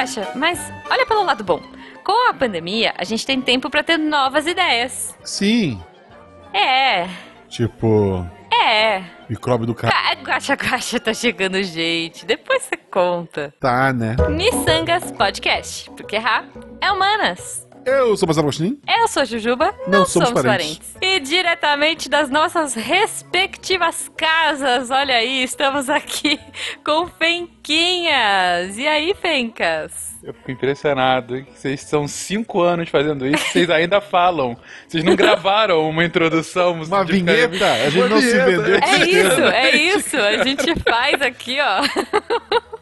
Guaxa, mas olha pelo lado bom. Com a pandemia, a gente tem tempo pra ter novas ideias. Sim. É, Tipo, é. micróbio do cara. Ga- Guaxa, guaxa, tá chegando gente. Depois você conta. Tá, né? Missangas Podcast, porque Rá é humanas. Eu sou o Marcelo Agostinho. Eu sou a Jujuba, Não não, somos somos, parentes. parentes. E diretamente das nossas respectivas casas, olha aí, estamos aqui com Fenquinhas. E aí, Fencas? Eu fico impressionado. que Vocês são cinco anos fazendo isso, vocês ainda falam. Vocês não gravaram uma introdução. Uma de- vinheta. A gente Uma não se vinheta. vendeu. É isso, é isso. A gente faz aqui, ó.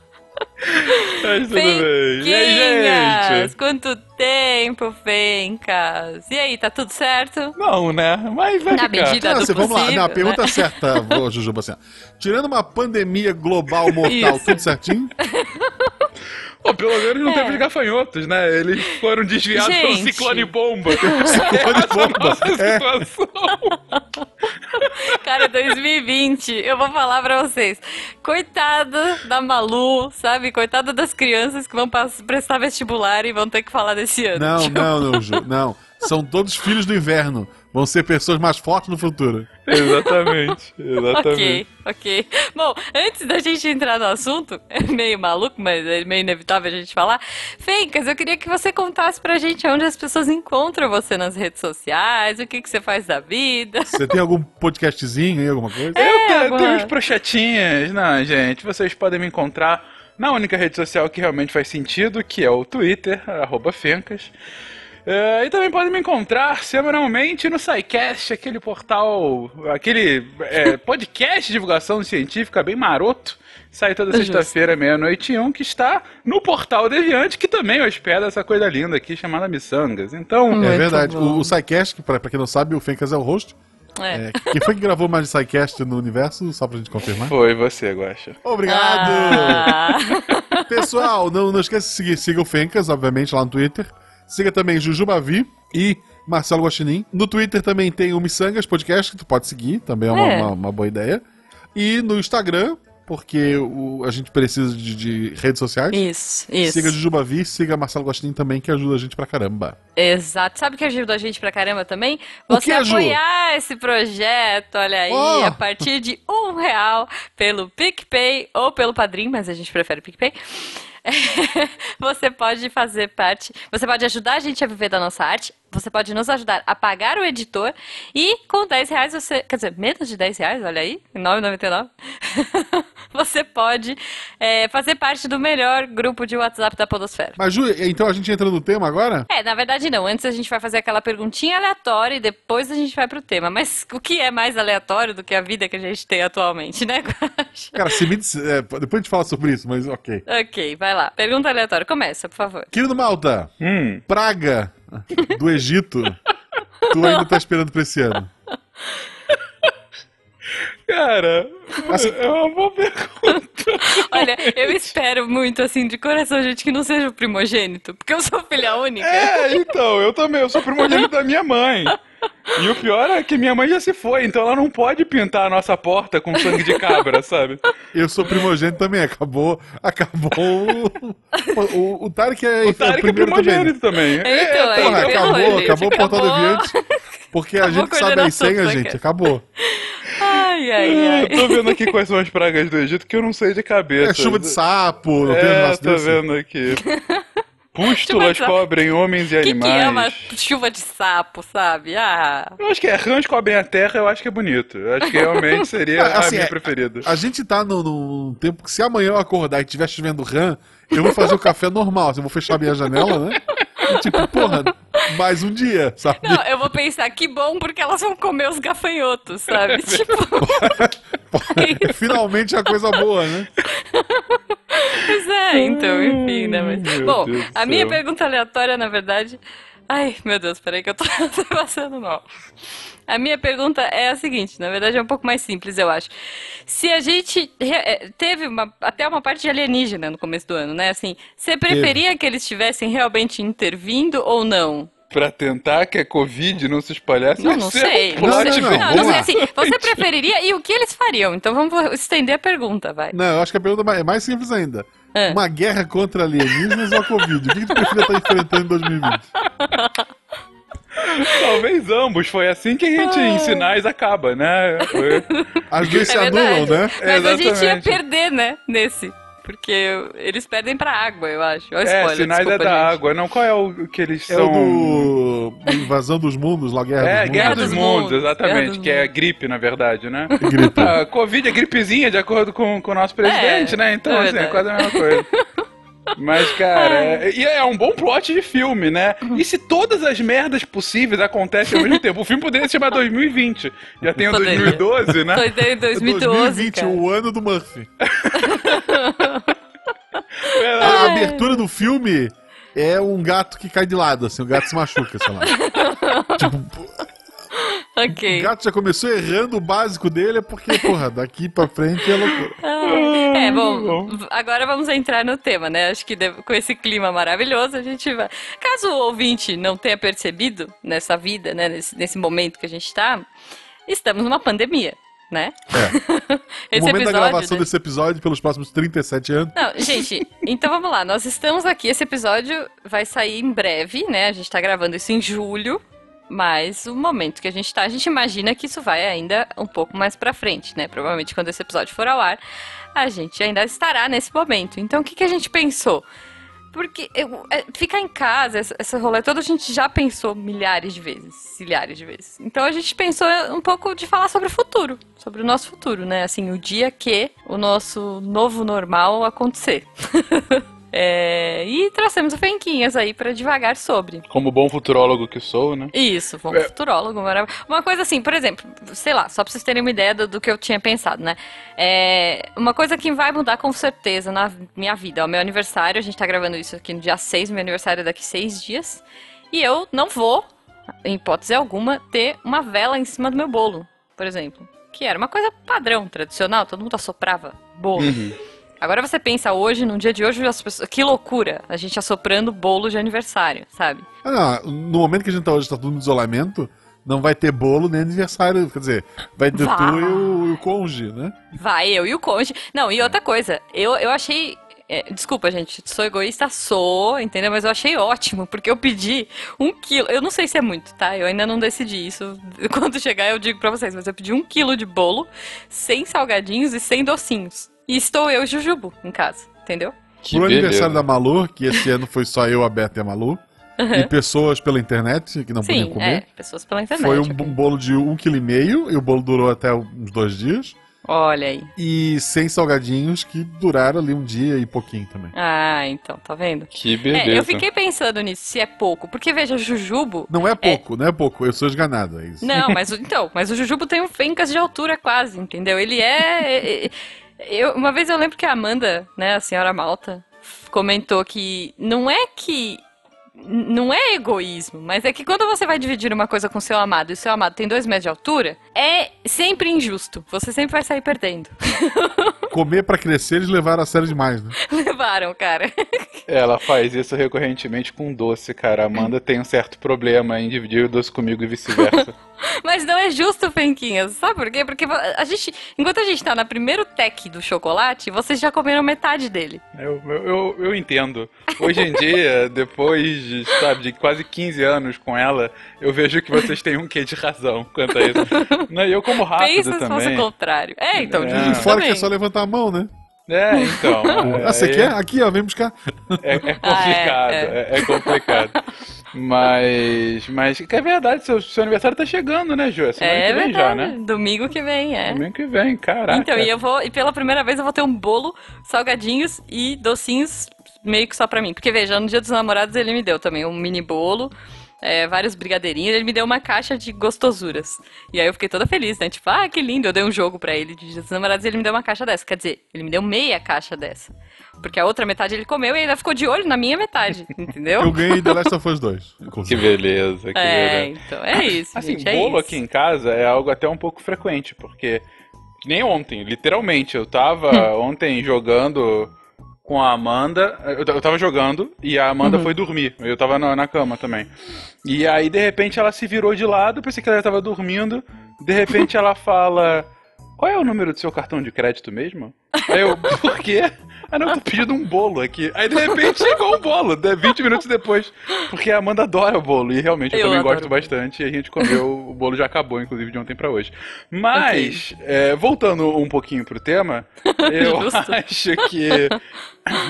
Mas tudo bem. E aí, gente? Quanto tempo, Fencas? E aí, tá tudo certo? Não, né? Mas vai Na ficar. medida- Não, do você, vamos lá. possível, Não, a pergunta né? certa, Jujuba, assim. Tirando uma pandemia global mortal, Isso. tudo certinho? Pô, pelo menos não É. teve gafanhotos, né? Eles foram desviados pelo Gente. ciclone bomba. Ciclone bomba. É. Cara, 2020, eu vou falar pra vocês. Coitado da Malu, sabe? Coitado das crianças que vão prestar vestibular e vão ter que falar desse ano. Não, Tipo, não, não, Ju. Não. São todos filhos do inverno. Vão ser pessoas mais fortes no futuro. Exatamente, exatamente. Ok, ok. Bom, antes da gente entrar no assunto, é meio maluco, mas é meio inevitável a gente falar. Fencas, eu queria que você contasse pra gente onde as pessoas encontram você nas redes sociais, o que, que você faz da vida. Você tem algum podcastzinho aí, alguma coisa? Eu tenho, alguma- tenho uns projetinhos, não, gente. Vocês podem me encontrar na única rede social que realmente faz sentido, que é o Twitter, arroba Fencas. É, e também podem me encontrar semanalmente no SciCast, aquele portal, aquele é, podcast de divulgação científica bem maroto. Sai toda sexta-feira, meia-noite e um, que está no portal Deviante, que também hospeda essa coisa linda aqui chamada Missangas. Então, É verdade. bom. O, o SciCast, que pra, pra quem não sabe, o Fencas é o host. É. É, quem foi que gravou mais de SciCast no universo? Só pra gente confirmar. foi você, Guaxa. Obrigado! Ah. Pessoal, não, não esqueça de seguir. Siga o Fencas, obviamente, lá no Twitter. Siga também Jujubavi e Marcelo Guaxinim. No Twitter também tem o Missangas Podcast, que tu pode seguir, também é uma, É. uma- uma boa ideia. E no Instagram, porque o- a gente precisa de, de redes sociais. Isso, isso. Siga Jujubavi, siga Marcelo Guaxinim também, que ajuda a gente pra caramba. Exato. Sabe o que ajuda a gente pra caramba também? Você apoiar esse projeto, olha aí, Oh! a partir de um real pelo PicPay ou pelo Padrim, mas a gente prefere o PicPay. Você pode fazer parte, você pode ajudar a gente a viver da nossa arte, você pode nos ajudar a pagar o editor e com 10 reais você, quer dizer, menos de 10 reais, olha aí, 9,99, você pode é, fazer parte do melhor grupo de WhatsApp da Podosfera. Mas, Ju, então a gente entra no tema agora? É, na verdade não. Antes a gente vai fazer aquela perguntinha aleatória e depois a gente vai pro tema. Mas o que é mais aleatório do que a vida que a gente tem atualmente, né? Cara, se me dis- é, depois a gente fala sobre isso, mas ok. Ok, vai lá. Pergunta aleatória. Começa, por favor. Querido Malta, Hum. praga do Egito, tu ainda tá esperando pra esse ano? Cara, Assim- é uma boa pergunta. Olha, eu espero muito, assim, de coração, gente, que não seja o primogênito. Porque eu sou filha única. É, então, eu também, eu sou primogênito da minha mãe. E o pior é que minha mãe já se foi, então ela não pode pintar a nossa porta com sangue de cabra, sabe? Eu sou primogênito também, acabou. Acabou. O, o, o Tarek é, O Tarek é primeiro também. primogênito também. Então, É, é, Porra, Acabou, acabou, gente, acabou o Portal acabou. Deviante. Porque a Acabou gente a sabe as senhas, gente. Acabou. Ai, ai, É, ai. eu tô vendo aqui quais são as pragas do Egito que eu não sei de cabeça. É chuva de sapo, não tem um É, negócio tô desse? vendo aqui. Pústulas cobrem homens e que, que é uma animais. chuva de sapo, sabe? Ah. Eu acho que é rãs cobrem a terra, eu acho que é bonito. Eu acho que realmente seria assim, a minha é- preferida. A gente tá num, num tempo que se amanhã eu acordar e estiver chovendo rã, eu vou fazer o café normal. assim, Eu vou fechar minha janela, né? E, tipo, porra, mais um dia, sabe? Não, eu vou pensar, que bom, porque elas vão comer os gafanhotos, sabe? tipo, Finalmente é a coisa boa, né? Pois é, então, enfim, né? Mas... Bom, Deus a minha céu. pergunta aleatória, na verdade. Ai, meu Deus, peraí que eu tô, tô passando mal. A minha pergunta é a seguinte, na verdade é um pouco mais simples, eu acho. Se a gente eh, teve uma, até uma parte de alienígena no começo do ano, né? Assim, você preferia que eles estivessem realmente intervindo ou não? Pra tentar que a Covid não se espalhasse? Não, não ser sei. um Não, não, sei. não, não, sei assim. Você preferiria e o que eles fariam? Então vamos estender a pergunta, vai. Não, eu acho que a pergunta é mais simples ainda. É. Uma guerra contra alienígenas ou a Covid? O que, que tu preferia estar enfrentando em 2020? Talvez ambos. Foi assim que a gente, em sinais, acaba, né? Foi- As duas É se anulam, né? Mas a gente ia Exatamente. perder, né? Nesse. Porque eles perdem pra água, eu acho. Olha o É, spoiler, sinais é desculpa, da gente. água. Não, qual é o que eles É são? o do Invasão dos Mundos, lá Guerra É, dos Guerra Mundos. dos, dos Mundos, Guerra exatamente. dos que é gripe, na verdade, né? Gripe. A Covid é gripezinha, de acordo com, com o nosso presidente, É, né? Então, é assim, é quase a mesma coisa. Mas, cara, é, e é um bom plot de filme, né? E se todas as merdas possíveis acontecem ao mesmo tempo? O filme poderia se chamar 2020. Já tem o Poderia. 2012, né? Foi em 2012, 2020, cara. o ano do Murphy. É, A abertura do filme é um gato que cai de lado, assim, o gato se machuca, sei lá. tipo, Ok. o gato já começou errando o básico dele, é porque, porra, daqui pra frente é loucura. É, Muito bom, agora vamos entrar no tema, né? Acho que deve- com esse clima maravilhoso a gente vai. Caso o ouvinte não tenha percebido nessa vida, né, nesse, nesse momento que a gente tá, estamos numa pandemia, né? É. O momento da gravação né? desse episódio, pelos próximos 37 anos, Não, gente, então vamos lá. Nós estamos aqui. Esse episódio vai sair em breve, né? A gente tá gravando isso em julho. Mas o momento que a gente tá, a gente imagina que isso vai ainda um pouco mais pra frente, né? Provavelmente quando esse episódio for ao ar, a gente ainda estará nesse momento. Então o que, que a gente pensou? Porque eu- é, ficar em casa, essa, essa rolê toda, a gente já pensou milhares de vezes, milhares de vezes. Então a gente pensou um pouco de falar sobre o futuro, sobre o nosso futuro, né? Assim, o dia que o nosso novo normal acontecer. É, e trouxemos o Fenquinhas aí pra devagar sobre. Como bom futurólogo que sou, né? Isso, um É. futurólogo, maravilhoso. Uma coisa assim, por exemplo, sei lá, só pra vocês terem uma ideia do, do que eu tinha pensado, né? É, uma coisa que vai mudar com certeza na minha vida. O meu aniversário, a gente tá gravando isso aqui no dia 6, meu aniversário é daqui seis dias. E eu não vou, em hipótese alguma, ter uma vela em cima do meu bolo, por exemplo. Que era uma coisa padrão, tradicional, todo mundo assoprava bolo. Uhum. Agora você pensa hoje, no dia de hoje, as pessoas, que loucura, a gente assoprando bolo de aniversário, sabe? Ah, no momento que a gente tá hoje, tá tudo no isolamento, não vai ter bolo nem aniversário. Quer dizer, vai ter Vai. tu e o, e o cônjuge, né? Vai, eu e o cônjuge. Não, e outra coisa, eu, eu achei. é, desculpa, gente, sou egoísta, sou, entendeu? Mas eu achei ótimo, porque eu pedi um quilo. Eu não sei se é muito, tá? Eu ainda não decidi isso. Quando chegar, eu digo pra vocês, mas eu pedi um quilo de bolo, sem salgadinhos e sem docinhos. E estou eu e Jujubo em casa, entendeu? Que Pro beleza. aniversário da Malu, que esse ano foi só eu, a Beta e a Malu, e pessoas pela internet que não podiam Sim, comer. é, pessoas pela internet. Foi um, ok. um bolo de um quilo e meio, e o bolo durou até uns dois dias. Olha aí. E sem salgadinhos, que duraram ali um dia e pouquinho também. Ah, então, tá vendo? Que beleza. É, eu fiquei pensando nisso, se é pouco. Porque, veja, Jujubo Não é pouco, não é pouco, eu sou esganado, é isso. Não, mas o- então, mas o Jujubo tem um fencas de altura quase, entendeu? Ele é. Eu, uma vez eu lembro que a Amanda, né, a senhora Malta, comentou que não é que. Não é egoísmo, mas é que quando você vai dividir uma coisa com seu amado e o seu amado tem dois metros de altura, é sempre injusto. Você sempre vai sair perdendo. Comer pra crescer, eles levaram a sério demais, né? Levaram, cara. Ela faz isso recorrentemente com doce, cara. A Amanda tem um certo problema em dividir o doce comigo e vice-versa. Mas não é justo, Fenquinhas. Sabe por quê? Porque a gente, enquanto a gente tá no primeiro tech do chocolate, vocês já comeram metade dele. eu, eu, eu, eu entendo. Hoje em dia, depois de, sabe, de quase 15 anos com ela, eu vejo que vocês têm um quê de razão quanto a isso. Não, eu como rápido Pensa se fosse o também. contrário. É, então, É. E fora também. que é só levantar a mão, né? É, então. Ah, você é, quer? Aqui, ó, vem buscar. É, é complicado, Ah, é, é complicado. Mas, mas que é verdade, seu, seu aniversário tá chegando, né, Ju? É semana É que vem verdade, já, né? domingo que vem, é. Domingo que vem, caraca. Então, e eu vou, e pela primeira vez eu vou ter um bolo, salgadinhos e docinhos meio que só pra mim. Porque veja, no dia dos namorados ele me deu também um mini bolo, é, vários brigadeirinhos, ele me deu uma caixa de gostosuras. E aí eu fiquei toda feliz, né? Tipo, ah, que lindo, eu dei um jogo pra ele de dia dos namorados e ele me deu uma caixa dessa. Quer dizer, ele me deu meia caixa dessa. Porque a outra metade ele comeu e ainda ficou de olho na minha metade, entendeu? Eu ganhei The Last of Us 2. Que beleza, que É, beleza. então, é isso, Assim, gente, é bolo isso. aqui em casa é algo até um pouco frequente, porque nem ontem, literalmente, eu tava ontem jogando com a Amanda. Eu, eu tava jogando e a Amanda foi dormir. Eu tava na, na cama também. E aí, de repente, ela se virou de lado, pensei que ela tava dormindo. De repente, ela fala: Qual é o número do seu cartão de crédito mesmo? Aí eu, por quê? Ah, não, tô pedindo um bolo aqui. Aí, de repente, chegou um bolo, né, 20 minutos depois. Porque a Amanda adora o bolo. E realmente eu, Eu também gosto bastante. E a gente comeu, o bolo já acabou, inclusive, de ontem pra hoje. Mas, é, voltando um pouquinho pro tema, eu acho que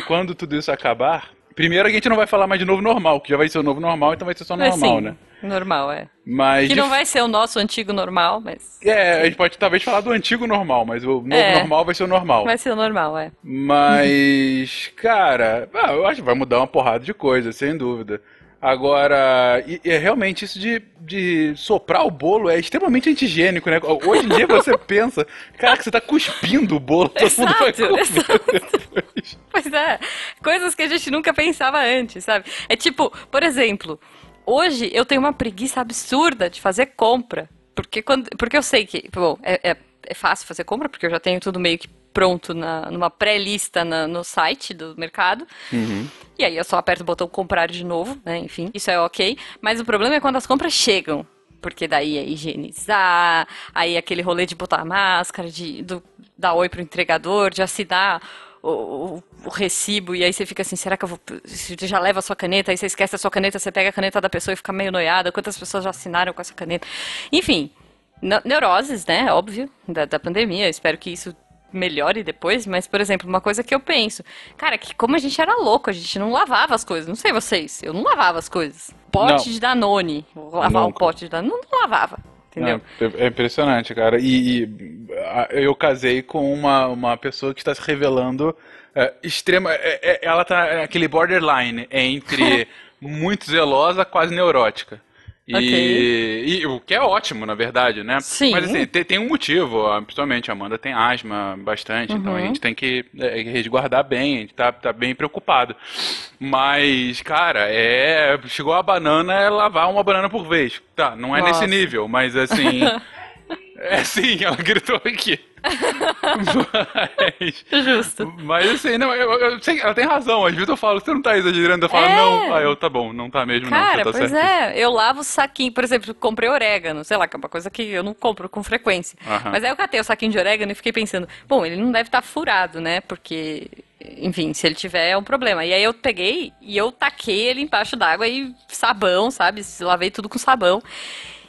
quando tudo isso acabar. Primeiro a gente não vai falar mais de novo normal, que já vai ser o novo normal, então vai ser só normal, né? Normal, é. Mas Que de não vai ser o nosso antigo normal, mas é, a gente pode talvez falar do antigo normal, mas o novo É. normal vai ser o normal. vai ser o normal, é. Mas, cara, ah, eu acho que vai mudar uma porrada de coisa, sem dúvida. Agora, e, e é realmente isso de, de soprar o bolo é extremamente antigênico, né? Hoje em dia você pensa, cara, que você tá cuspindo o bolo, todo mundo vai Exato, comer exato. Pois é, coisas que a gente nunca pensava antes, sabe? É tipo, por exemplo, hoje eu tenho uma preguiça absurda de fazer compra. Porque, quando, porque eu sei que, bom, é, é, é fácil fazer compra, porque eu já tenho tudo meio que pronto na, numa pré-lista no site do mercado. E aí eu só aperto o botão comprar de novo, né? Enfim, isso é ok. Mas o problema é quando as compras chegam. Porque daí é higienizar, aí é aquele rolê de botar máscara, de do, dar oi pro entregador, de assinar o, o- o recibo, e aí você fica assim, será que eu vou. Você já leva a sua caneta, aí você esquece a sua caneta, você pega a caneta da pessoa e fica meio noiada, quantas pessoas já assinaram com essa caneta. Enfim, ne- neuroses, né? Óbvio, da, da pandemia. Eu espero que isso melhore depois, mas, por exemplo, uma coisa que eu penso, cara, que como a gente era louco, a gente não lavava as coisas. Não sei vocês, eu não lavava as coisas. Pote Não. de Danone, vou lavar o Nunca. pote de Danone, não, não lavava, entendeu? Não, é é impressionante, cara. E, e, a- eu casei com uma, uma pessoa que está se revelando é, extrema. é- é- ela tá naquele borderline entre muito zelosa, quase neurótica. E, Ok. e o que é ótimo, na verdade, né? Sim. Mas assim, tem, tem um motivo. Principalmente a Amanda tem asma bastante, então a Uhum. gente tem que é, resguardar bem, a gente tá, tá bem preocupado. Mas, cara, é. Chegou a banana, é lavar uma banana por vez. Tá, não é Nossa. nesse nível, mas assim. é sim, ela gritou aqui. mas, Justo. mas assim, não, eu, eu sei, ela tem razão. Às vezes eu falo, você não tá exagerando, eu falo, É. não. Aí eu, tá bom, não tá mesmo, não. Cara, Você tá pois certo. é, eu lavo o saquinho, por exemplo, comprei orégano, sei lá, que é uma coisa que eu não compro com frequência. Mas aí eu catei o saquinho de orégano e fiquei pensando, bom, ele não deve estar furado, né? Porque, enfim, se ele tiver é um problema. E aí eu peguei e eu taquei ele embaixo d'água e sabão, sabe? Lavei tudo com sabão.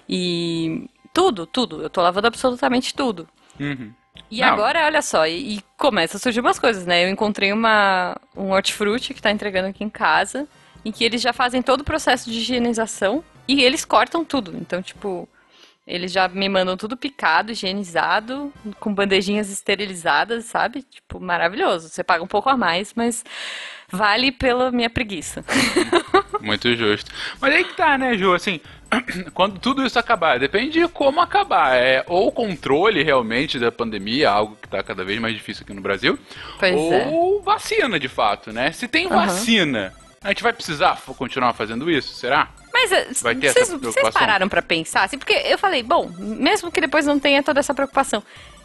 E tudo, tudo. Eu tô lavando absolutamente tudo. Uhum. E Não. agora, olha só, e, e começa a surgir umas coisas, né? Eu encontrei uma, um hortifruti que tá entregando aqui em casa, em que eles já fazem todo o processo de higienização e eles cortam tudo. Então, tipo, eles já me mandam tudo picado, higienizado, com bandejinhas esterilizadas, sabe? Tipo, maravilhoso. Você paga um pouco a mais, mas vale pela minha preguiça. Muito justo. Mas aí que tá, né, Ju? Assim, quando tudo isso acabar, depende de como acabar. É ou o controle realmente da pandemia, algo que tá cada vez mais difícil aqui no Brasil, Pois é. ou vacina, de fato, né? Se tem Aham. vacina, a gente vai precisar continuar fazendo isso? Será? Mas eh, vocês, pararam pra pensar? Assim, porque eu falei, bom, mesmo que depois não tenha toda essa preocupação,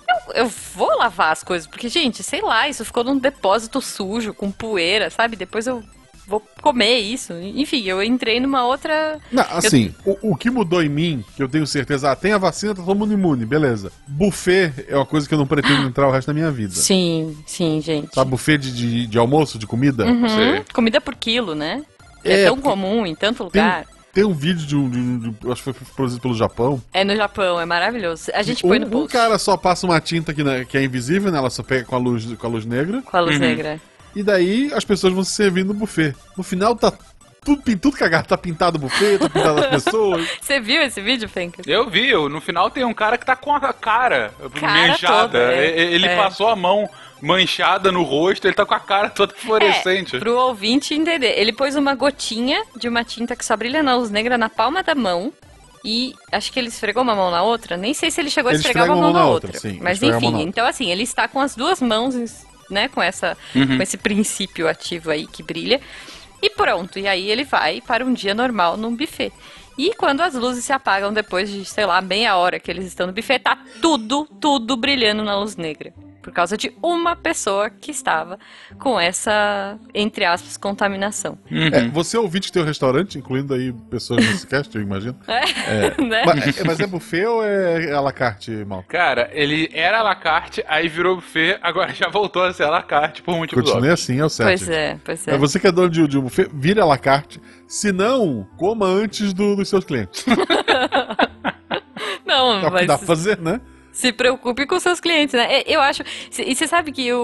eu, eu vou lavar as coisas, porque, gente, sei lá, isso ficou num depósito sujo, com poeira, sabe? Depois eu vou comer isso. Enfim, eu entrei numa outra. Não, assim, o, o que mudou em mim, que eu tenho certeza, ah, tem a vacina, tá todo mundo imune, beleza. Buffet é uma coisa que eu não pretendo entrar o resto da minha vida. Sim, sim, gente. Sabe, buffet de, de, de almoço, de comida? Uhum. Comida por quilo, né? É, É, tão comum em tanto Tem, lugar. tem um vídeo de um. De, um- de- eu acho que foi produzido pelo Japão. É no Japão, é maravilhoso. A gente põe no Um, um post. cara só passa uma tinta que, na- que é invisível, né? Ela só pega com a luz, com a luz negra. Com a luz Uhum. negra. E daí as pessoas vão se servindo no buffet. No final tá tudo, tudo cagado. Tá pintado o buffet, tá pintado as pessoas. Você viu esse vídeo, Fencas? Eu vi, no final tem um cara que tá com a cara, Cara manchada. toda, é. E- Ele É. passou a mão manchada no rosto, ele tá com a cara toda fluorescente. É, pro ouvinte entender. Ele pôs uma gotinha de uma tinta que só brilha na luz negra na palma da mão. E acho que ele esfregou uma mão na outra. Nem sei se ele chegou a Ele esfregar esfrega uma mão na outra. sim, Mas enfim, outra. então assim, ele está com as duas mãos, né? Com, essa, Uhum. com esse princípio ativo aí que brilha. E pronto. E aí ele vai para um dia normal num buffet. E quando as luzes se apagam depois de, sei lá, meia hora que eles estão no buffet, tá tudo, tudo brilhando na luz negra. Por causa de uma pessoa que estava com essa, entre aspas, contaminação. É, você é ouvinte um restaurante, incluindo aí pessoas nesse cast, eu imagino. É, né? Mas, é- mas é buffet ou é à la carte, mal? Cara, ele era à la carte, aí virou buffet, agora já voltou a ser à la carte por motivo Continue assim, é o certo. Pois é, pois é. É você que é dono de, de um buffet, vire à la carte. Se não, coma antes do- dos seus clientes. Não, É o que dá mas pra fazer, né? Se preocupe com seus clientes, né? Eu acho. E você sabe que o,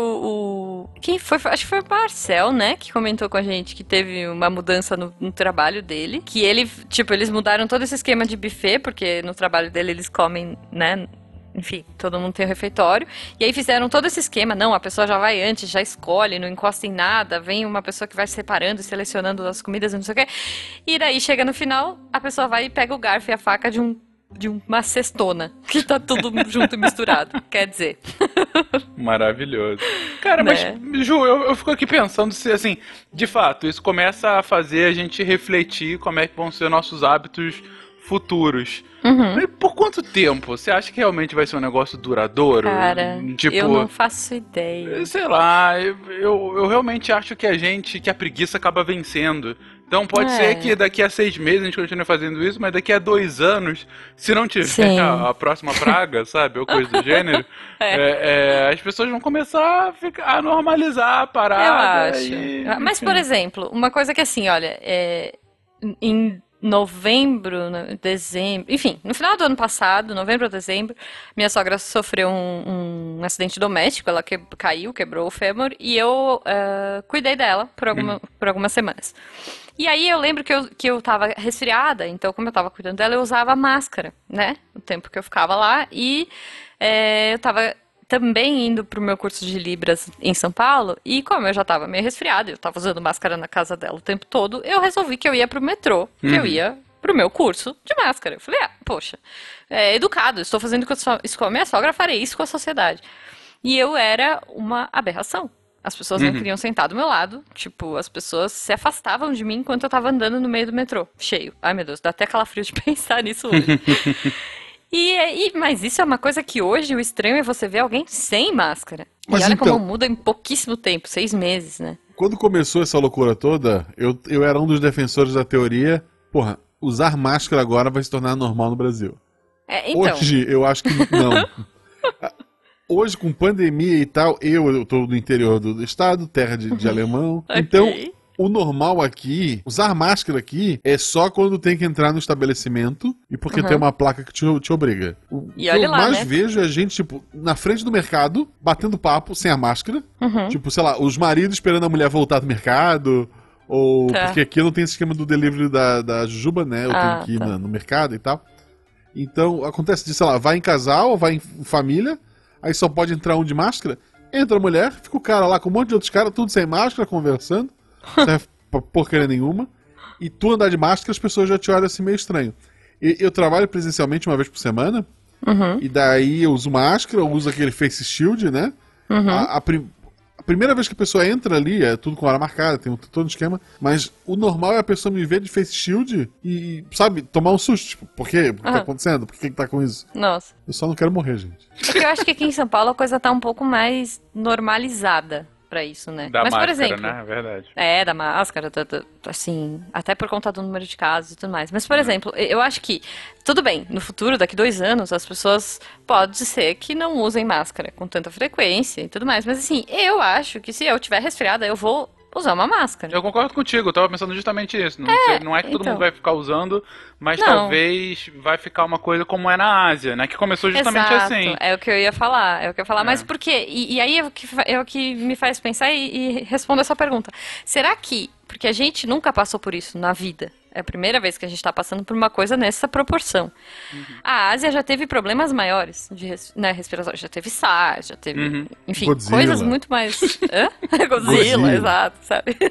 o- Quem foi? Acho que foi o Marcel, né? Que comentou com a gente que teve uma mudança no, no trabalho dele. Que ele, tipo, eles mudaram todo esse esquema de buffet, porque no trabalho dele eles comem, né? Enfim, todo mundo tem o refeitório. E aí fizeram todo esse esquema. Não, a pessoa já vai antes, já escolhe, não encosta em nada. Vem uma pessoa que vai separando e selecionando as comidas não sei o quê. E daí chega no final, a pessoa vai e pega o garfo e a faca de um. De uma cestona, que tá tudo junto e misturado. Quer dizer, Maravilhoso. Cara, Né? mas, Ju, eu, eu fico aqui pensando se, assim, de fato, isso começa a fazer a gente refletir como é que vão ser nossos hábitos futuros. Uhum. Por quanto tempo? Você acha que realmente vai ser um negócio duradouro? cara, tipo, eu não faço ideia. sei lá, eu, eu, eu realmente acho que a gente, que a preguiça acaba vencendo. Então pode É. ser que daqui a seis meses a gente continue fazendo isso, mas daqui a dois anos, se não tiver a, a próxima praga, sabe, ou coisa do gênero, é, é, as pessoas vão começar a, ficar, a normalizar a Eu parada. acho. e- Mas, por exemplo, uma coisa que assim, olha, é, em novembro, no- dezembro, enfim, no final do ano passado, novembro ou dezembro, minha sogra sofreu um, um acidente doméstico, ela que, caiu, quebrou o fêmur, e eu eh, cuidei dela por, alguma- por algumas semanas. E aí eu lembro que eu, que eu tava resfriada, então como eu tava cuidando dela, eu usava máscara, né? O tempo que eu ficava lá, e eh, eu tava também indo pro meu curso de Libras em São Paulo, e como eu já tava meio resfriada, eu tava usando máscara na casa dela o tempo todo, eu resolvi que eu ia pro metrô, que eu ia pro meu curso de máscara. Eu falei, ah, poxa, é educado, estou fazendo isso com a minha sogra, farei isso com a sociedade. E eu era uma aberração. As pessoas não queriam sentar do meu lado, tipo, as pessoas se afastavam de mim enquanto eu tava andando no meio do metrô, cheio. Ai, meu Deus, dá até calafrio de pensar nisso hoje. E, e- mas isso é uma coisa que hoje o estranho é você ver alguém sem máscara. Mas e olha então- como muda em pouquíssimo tempo, seis meses, né? Quando começou essa loucura toda, eu, eu era um dos defensores da teoria. Porra, usar máscara agora vai se tornar normal no Brasil. É, então, Hoje, eu acho que não. Hoje, com pandemia e tal, eu, eu tô no interior do estado, terra de, de alemão. Ok. Então, o normal aqui, usar máscara aqui, é só quando tem que entrar no estabelecimento e porque Uhum. tem uma placa que te, te obriga. O E que eu lá, mais né? vejo é gente, tipo, na frente do mercado, batendo papo sem a máscara. Uhum. Tipo, sei lá, os maridos esperando a mulher voltar do mercado. Ou Tá. porque aqui não tem esse esquema do delivery da, da Juba, né? Eu Ah, tenho que ir tá. na- no mercado e tal. Então, acontece de, sei lá, vai em casal, vai em família, aí só pode entrar um de máscara. Entra a mulher, fica o cara lá com um monte de outros caras, tudo sem máscara, conversando. Não serve pra porcaria nenhuma. E tu andar de máscara, as pessoas já te olham assim meio estranho. E- eu trabalho presencialmente uma vez por semana, Uhum. e daí eu uso máscara, eu uso aquele face shield, né? Uhum. A, a primeira vez que a pessoa entra ali, é tudo com hora marcada, tem um, todo um esquema. Mas o normal é a pessoa me ver de face shield e, sabe, tomar um susto. Tipo, por quê? O que tá Aham. acontecendo? Por que, que tá com isso? Nossa. Eu só não quero morrer, gente. Porque eu acho que aqui em São Paulo a coisa tá um pouco mais normalizada pra isso, né? Da Mas, máscara, por exemplo, né? É verdade. É, da máscara, tá- assim, até por conta do número de casos e tudo mais. Mas, por exemplo, eu acho que, tudo bem, no futuro, daqui dois anos, as pessoas pode ser que não usem máscara com tanta frequência e tudo mais. Mas, assim, eu acho que se eu tiver resfriada, eu vou usar uma máscara. Eu concordo contigo, eu tava pensando justamente isso. Não é, não é que todo então. mundo vai ficar usando, mas Não. talvez vai ficar uma coisa como é na Ásia, né? Que começou justamente Exato, assim. é o que eu ia falar, é o que eu ia falar. É. Mas por quê? E, e aí é o, que, é o que me faz pensar e, e respondo essa pergunta. Será que, porque a gente nunca passou por isso na vida, é a primeira vez que a gente está passando por uma coisa nessa proporção. Uhum. A Ásia já teve problemas maiores de res, né, já teve SARS, já teve, Uhum. enfim, Godzilla. coisas muito mais... Hã? Godzilla, Godzilla. exato, sabe?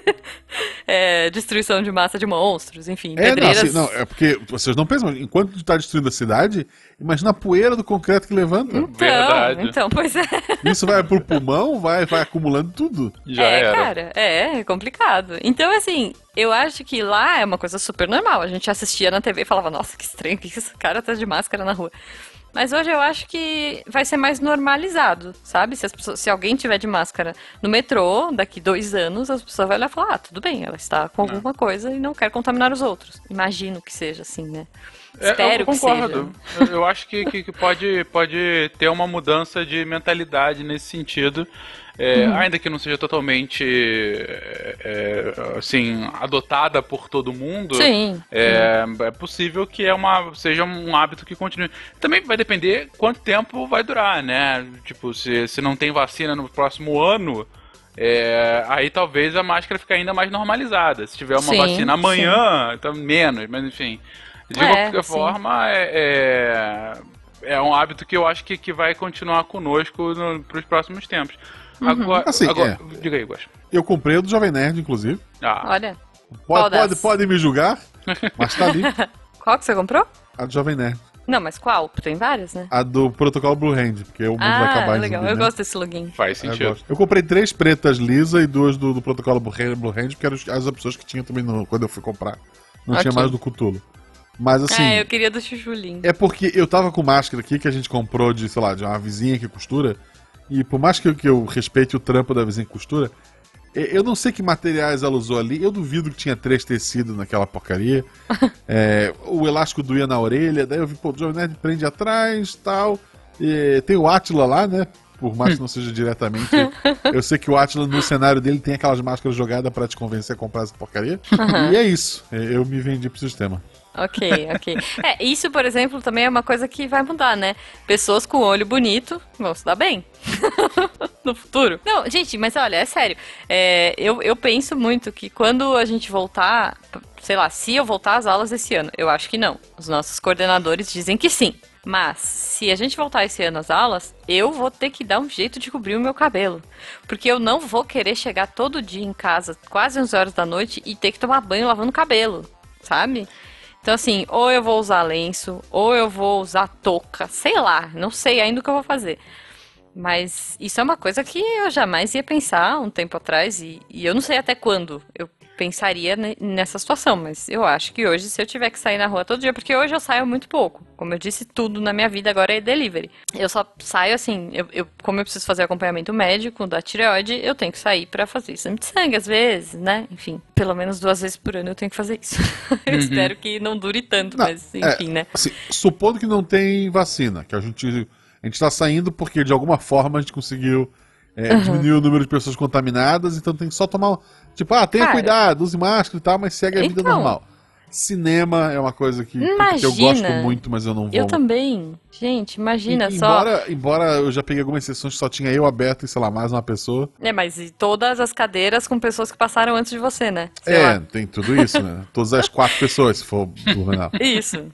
É, destruição de massa de monstros, enfim, É, não, pedreiras... assim, não, é porque vocês não pensam, enquanto tu tá destruindo a cidade, imagina a poeira do concreto que levanta. Então, Verdade. então, pois é. Isso vai pro pulmão, vai, vai acumulando tudo. Já é, era. cara, é, é complicado. Então, assim, eu acho que lá é uma coisa super normal. A gente assistia na TV e falava, nossa, que estranho, que esse cara tá de máscara na rua. Mas hoje eu acho que vai ser mais normalizado, sabe? Se, as pessoas, se alguém tiver de máscara no metrô, daqui dois anos, as pessoas vão olhar e falar, ah, tudo bem, ela está com alguma coisa e não quer contaminar os outros. Imagino que seja assim, né? É, Espero eu concordo. que seja. Eu, eu acho que, que, que pode, pode ter uma mudança de mentalidade nesse sentido. É, Uhum. Ainda que não seja totalmente é, é, assim, adotada por todo mundo, Sim. é, é possível que é uma, seja um hábito que continue. Também vai depender quanto tempo vai durar, né? Tipo, se, se não tem vacina no próximo ano, é, aí talvez a máscara fique ainda mais normalizada. Se tiver uma Sim, vacina amanhã, então menos, mas enfim. De É, qualquer sim. forma, é, é, é um hábito que eu acho que, que vai continuar conosco para os próximos tempos. Uhum. Agora, Assim, agora é. diga aí, Guax. Eu comprei o do Jovem Nerd, inclusive. Ah, Olha. Pode, pode, podem me julgar, mas tá ali. Qual que você comprou? A do Jovem Nerd. Não, mas qual? Tem várias, né? A do protocolo Blue Hand, porque o mundo vai acabar Ah, legal. zumbi, Eu né? gosto desse login. faz Eu, sentido. gosto. Eu comprei três pretas lisa e duas do, do protocolo Blue Hand, Blue Hand, porque eram as opções que tinha também no- quando eu fui comprar. Não Ok. tinha mais do Cutulo. Mas assim, é, eu queria do Chuchulim. é porque eu tava com máscara aqui que a gente comprou de, sei lá, de uma vizinha que costura. E por mais que eu, que eu respeite o trampo da vizinha costura, eu não sei que materiais ela usou ali. Eu duvido que tinha três tecidos naquela porcaria. É, o elástico doía na orelha. Daí eu vi, pô, o Jovem Nerd prende atrás tal. E tem o Atila lá, né? Por mais que não seja diretamente. eu sei que o Atila, no cenário dele, tem aquelas máscaras jogadas pra te convencer a comprar essa porcaria. E é isso. Eu me vendi pro sistema. Ok, ok. É, isso, por exemplo, também é uma coisa que vai mudar, né? Pessoas com olho bonito vão se dar bem. no futuro. Não, gente, mas olha, é sério. É, eu, eu penso muito que quando a gente voltar, sei lá, se eu voltar às aulas esse ano, eu acho que não. Os nossos coordenadores dizem que sim. Mas, se a gente voltar esse ano às aulas, eu vou ter que dar um jeito de cobrir o meu cabelo. Porque eu não vou querer chegar todo dia em casa, quase 11 horas da noite, e ter que tomar banho lavando o cabelo, sabe? Então, assim, ou eu vou usar lenço, ou eu vou usar touca, sei lá, não sei ainda o que eu vou fazer. Mas isso é uma coisa que eu jamais ia pensar um tempo atrás, e, e eu não sei até quando eu pensaria ne- nessa situação, mas eu acho que hoje, se eu tiver que sair na rua todo dia, porque hoje eu saio muito pouco, como eu disse, tudo na minha vida agora é delivery. Eu só saio assim, eu, eu- como eu preciso fazer acompanhamento médico da tireoide, eu tenho que sair pra fazer exame de sangue às vezes, né? Enfim, pelo menos duas vezes por ano eu tenho que fazer isso. eu espero que não dure tanto, Não, mas é, enfim, né? Assim, supondo que não tem vacina, que a gente a gente tá saindo porque de alguma forma a gente conseguiu é, diminuir o número de pessoas contaminadas, então tem que só tomar. Tipo, ah, tenha Cara, cuidado, use máscara e tal, mas segue a vida então, normal. Cinema é uma coisa que, que eu Imagina. gosto muito, mas eu não vou. Eu também. Gente, imagina E- só. embora, embora eu já peguei algumas sessões que só tinha eu aberto e, sei lá, mais uma pessoa. É, mas e todas as cadeiras com pessoas que passaram antes de você, né? Sei é, lá. tem tudo isso, né? Todas as quatro pessoas, se for do Renato. Isso.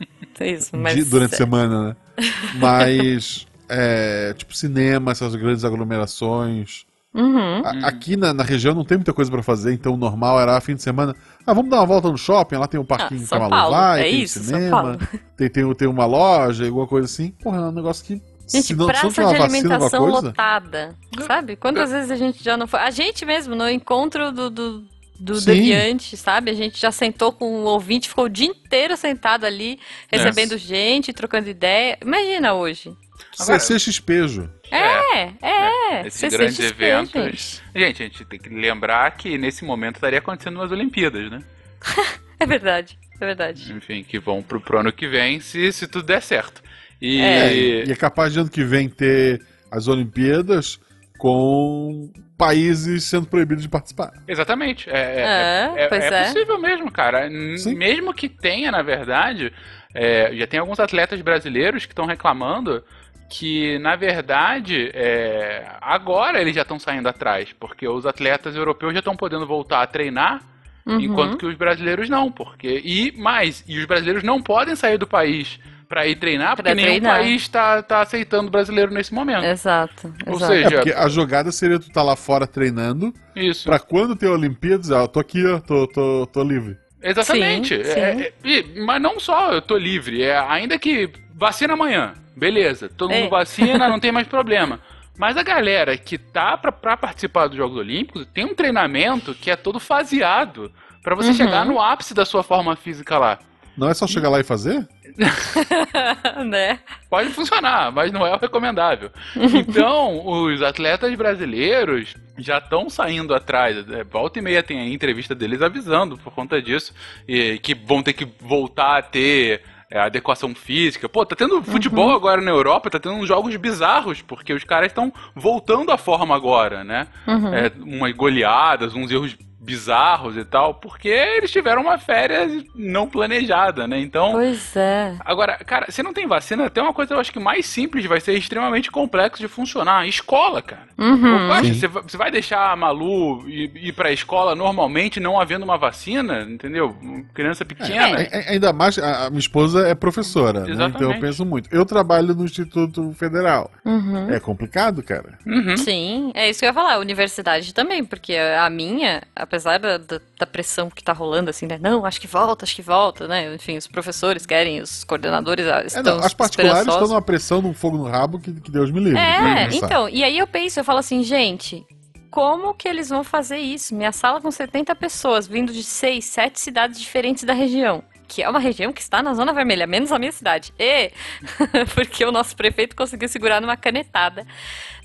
Isso, mas. Di- durante a semana, né? Mas, é, tipo, cinema, essas grandes aglomerações. Uhum. A- Aqui na, na região não tem muita coisa pra fazer, então o normal era fim de semana. Ah, vamos dar uma volta no shopping, lá tem um parquinho Ah, que São a Malu Paulo, vai, é tem isso, São cinema, Paulo. tem, tem, tem uma loja, alguma coisa assim. Porra, é um negócio que. Gente, se não, se não praça tiver uma de alimentação coisa. lotada. Sabe? Quantas vezes a gente já não foi? A gente mesmo, no encontro do, do, do Sim. Deviante, sabe? A gente já sentou com o ouvinte, ficou o dia inteiro sentado ali, recebendo gente, trocando ideia. Imagina hoje. CCXP, Ju. É, é. Esses CCXP, grandes eventos. gente. A gente tem que lembrar que nesse momento estaria acontecendo umas Olimpíadas, né? É verdade, é verdade. Enfim, que vão pro, pro ano que vem, se, se tudo der certo. E. É, e é capaz de ano que vem ter as Olimpíadas com países sendo proibidos de participar. Exatamente. É, É, é, é é. possível mesmo, cara. Sim. Mesmo que tenha, na verdade, é, já tem alguns atletas brasileiros que estão reclamando que, na verdade, é, agora eles já estão saindo atrás, porque os atletas europeus já estão podendo voltar a treinar, Uhum. enquanto que os brasileiros não, porque e mais, e os brasileiros não podem sair do país para ir treinar, porque Pra nenhum treinar. país está tá aceitando brasileiro nesse momento. Exato, Ou exato. É, seja, porque a jogada seria tu estar lá fora treinando, isso. pra quando ter Olimpíadas, ah, eu tô aqui, ó, tô, tô, tô livre. Exatamente. Sim, É- sim. é- mas não só eu tô livre, é, ainda que vacina amanhã, beleza, todo mundo É. vacina, não tem mais problema. Mas a galera que tá pra, pra participar dos Jogos Olímpicos tem um treinamento que é todo faseado pra você Uhum. chegar no ápice da sua forma física lá. Não é só chegar lá e fazer? né? Pode funcionar, mas não é o recomendável. Então, os atletas brasileiros já estão saindo atrás. É, volta e meia tem a entrevista deles avisando por conta disso. E que vão ter que voltar a ter é, adequação física. Pô, tá tendo futebol Uhum. agora na Europa, tá tendo uns jogos bizarros, porque os caras estão voltando à forma agora, né? Uhum. É, umas goleadas, uns erros bizarros e tal, porque eles tiveram uma férias não planejada, né? Então. Pois é. Agora, cara, se não tem vacina, tem uma coisa que eu acho que mais simples vai ser extremamente complexo de funcionar. Escola, cara. Uhum. Sim. você vai- você vai deixar a Malu ir, ir pra escola normalmente não havendo uma vacina, entendeu? Criança pequena. É, é, ainda mais, a, a minha esposa é professora, né? Então eu penso muito. Eu trabalho no Instituto Federal. Uhum. É complicado, cara. Uhum. Sim, é isso que eu ia falar, a universidade também, porque a minha, apesar da, da, da pressão que tá rolando, assim, né? Não, acho que volta, acho que volta, né? Enfim, os professores querem, os coordenadores ah, É, estão não, as particulares estão numa pressão, num fogo no rabo que, que Deus me livre. É, então, e aí eu penso, eu falo assim, gente, como que eles vão fazer isso? Minha sala com 70 pessoas, vindo de seis, sete cidades diferentes da região. Que é uma região que está na zona vermelha, menos a minha cidade. E porque o nosso prefeito conseguiu segurar numa canetada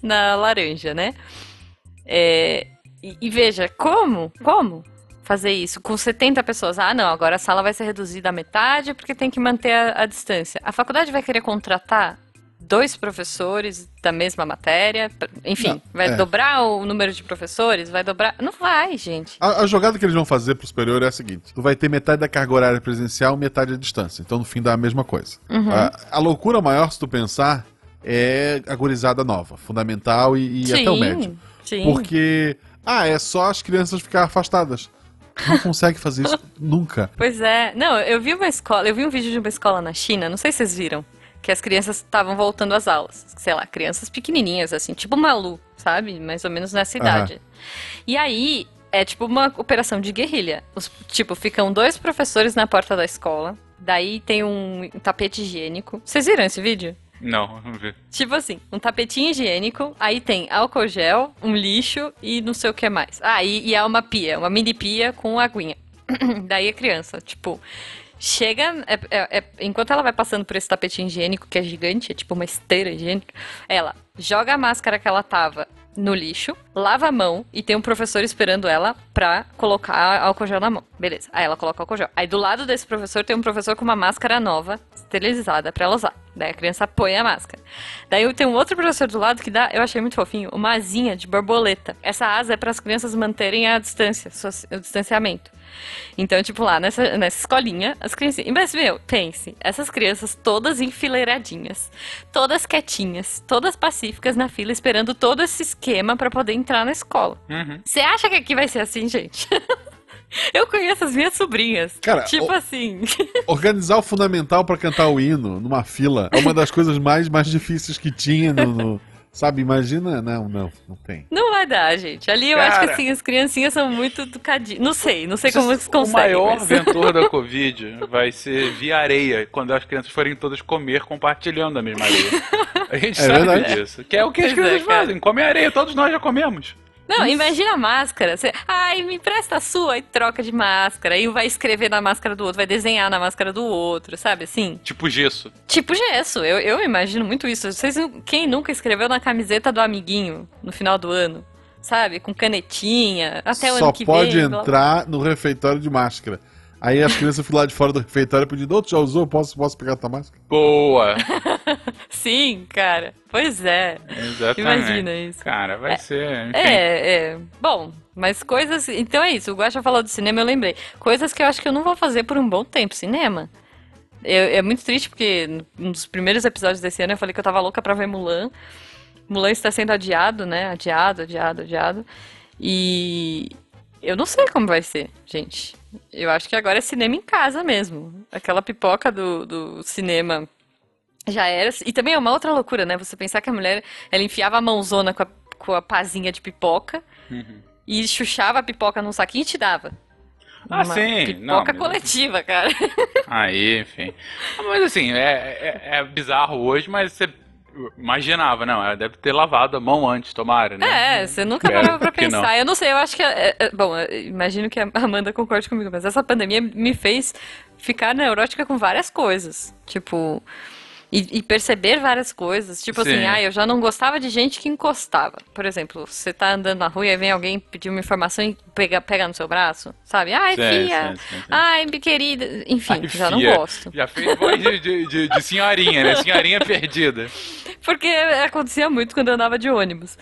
na laranja, né? É, e, e veja, como? Como? Fazer isso com 70 pessoas. Ah, não, agora a sala vai ser reduzida à metade porque tem que manter a, a distância. A faculdade vai querer contratar dois professores da mesma matéria? Enfim, Não, vai é. dobrar o número de professores? Vai dobrar. Não vai, gente. A, a jogada que eles vão fazer pro superior é a seguinte: tu vai ter metade da carga horária presencial, metade à distância. Então, no fim, dá a mesma coisa. Uhum. A, a loucura maior, se tu pensar, é a gurizada nova, fundamental e, e até o médio. Sim. Porque, ah, é só as crianças ficar afastadas. Não consegue fazer isso nunca. Pois é. Não, eu vi uma escola, eu vi um vídeo de uma escola na China, não sei se vocês viram, que as crianças estavam voltando às aulas. Sei lá, crianças pequenininhas, assim, tipo Malu, sabe? Mais ou menos nessa idade. E aí, é tipo uma operação de guerrilha. Os- tipo, ficam dois professores na porta da escola, daí tem um tapete higiênico. Vocês viram esse vídeo? Não, vamos ver. Tipo assim, um tapetinho higiênico, aí tem álcool gel, um lixo e não sei o que mais. Ah, e, e é uma pia, uma mini pia com aguinha. Daí a criança, tipo, chega. é- é- é- enquanto ela vai passando por esse tapetinho higiênico, que é gigante, é tipo uma esteira higiênica, ela joga a máscara que ela tava no lixo, lava a mão e tem um professor esperando ela pra colocar álcool gel na mão. Beleza. Aí ela coloca álcool gel. Aí do lado desse professor tem um professor com uma máscara nova, esterilizada pra ela usar. Daí a criança põe a máscara. Daí tem um outro professor do lado que dá, eu achei muito fofinho, uma asinha de borboleta. Essa asa é para as crianças manterem a distância, o distanciamento. Então, tipo, lá nessa, nessa escolinha, as crianças. Mas, meu, pense, essas crianças todas enfileiradinhas, todas quietinhas, todas pacíficas na fila, esperando todo esse esquema pra poder entrar na escola. Uhum. Você acha que aqui vai ser assim, gente? Eu conheço as minhas sobrinhas. Cara, tipo o- assim. Organizar o fundamental pra cantar o hino numa fila é uma das coisas mais, mais difíceis que tinha no. no- sabe, imagina. Não, não, não tem. Não vai dar, gente. Ali eu acho que Cara. assim, as criancinhas são muito educadinhas. Não sei, não sei como eles O conseguem. maior mas- ventor da Covid vai ser via areia, quando as crianças forem todas comer compartilhando a mesma areia. A gente É sabe verdade. disso. Que é o que as é, crianças cara. fazem. Comem areia, todos nós já comemos. Não, imagina a máscara. Você, ai, me empresta a sua e troca de máscara. Aí vai escrever na máscara do outro, vai desenhar na máscara do outro, sabe assim? Tipo gesso. Tipo gesso. Eu, eu imagino muito isso. Vocês, quem nunca escreveu na camiseta do amiguinho no final do ano? Sabe? Com canetinha. Até o Só ano que pode vem. blá, blá. entrar no refeitório de máscara. Aí as crianças ficam lá de fora do refeitório pedindo, outro já usou? Posso, posso pegar tua máscara? Boa. Sim, cara. Pois é. Exatamente. Imagina isso. Cara, vai ser. Enfim. É, é. Bom, mas coisas. Então é isso. O Guaxa falou do cinema, eu lembrei. Coisas que eu acho que eu não vou fazer por um bom tempo. Cinema. Eu- é muito triste porque um dos primeiros episódios desse ano eu falei que eu tava louca pra ver Mulan. Mulan está sendo adiado, né? Adiado, adiado, adiado. E eu não sei como vai ser, gente. Eu acho que agora é cinema em casa mesmo. Aquela pipoca do, do cinema já era. E também é uma outra loucura, né? Você pensar que a mulher, ela enfiava a mãozona com a, com a pazinha de pipoca Uhum. e chuchava a pipoca num saquinho e te dava. Ah, Uma sim. Pipoca Não, mas- coletiva, cara. Aí, enfim. Mas assim, é, é, é bizarro hoje, mas você imaginava, não, ela deve ter lavado a mão antes, tomara, né? É, você nunca Espero parava pra que não. pensar. Eu não sei, eu acho que. é- é- bom, imagino que a Amanda concorde comigo, mas essa pandemia me fez ficar neurótica com várias coisas. Tipo. E, e perceber várias coisas. Tipo Sim. assim, ah, eu já não gostava de gente que encostava. Por exemplo, você tá andando na rua e aí vem alguém pedir uma informação e pega, pega no seu braço, sabe? Ai, Sim, filha. sim, sim, sim. Ai, querida. Enfim, Ai, já fia, não gosto. Já fez voz de, de, de- de senhorinha, né? Senhorinha perdida. Porque acontecia muito quando eu andava de ônibus.